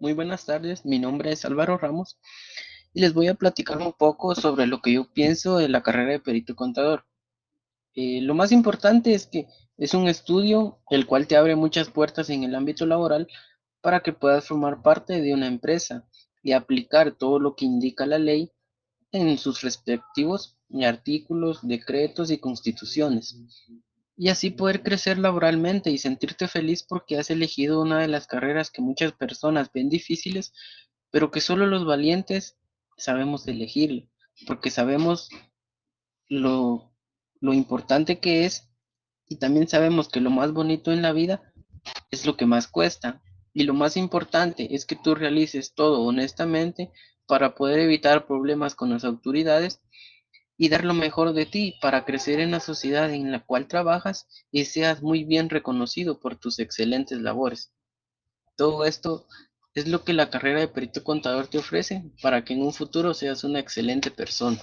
Muy buenas tardes, mi nombre es Álvaro Ramos y les voy a platicar un poco sobre lo que yo pienso de la carrera de perito contador. Eh, lo más importante es que es un estudio el cual te abre muchas puertas en el ámbito laboral para que puedas formar parte de una empresa y aplicar todo lo que indica la ley en sus respectivos artículos, decretos y constituciones y así poder crecer laboralmente y sentirte feliz porque has elegido una de las carreras que muchas personas ven difíciles, pero que solo los valientes sabemos elegir, porque sabemos lo, lo importante que es y también sabemos que lo más bonito en la vida es lo que más cuesta. Y lo más importante es que tú realices todo honestamente para poder evitar problemas con las autoridades y dar lo mejor de ti para crecer en la sociedad en la cual trabajas y seas muy bien reconocido por tus excelentes labores. Todo esto es lo que la carrera de perito contador te ofrece para que en un futuro seas una excelente persona.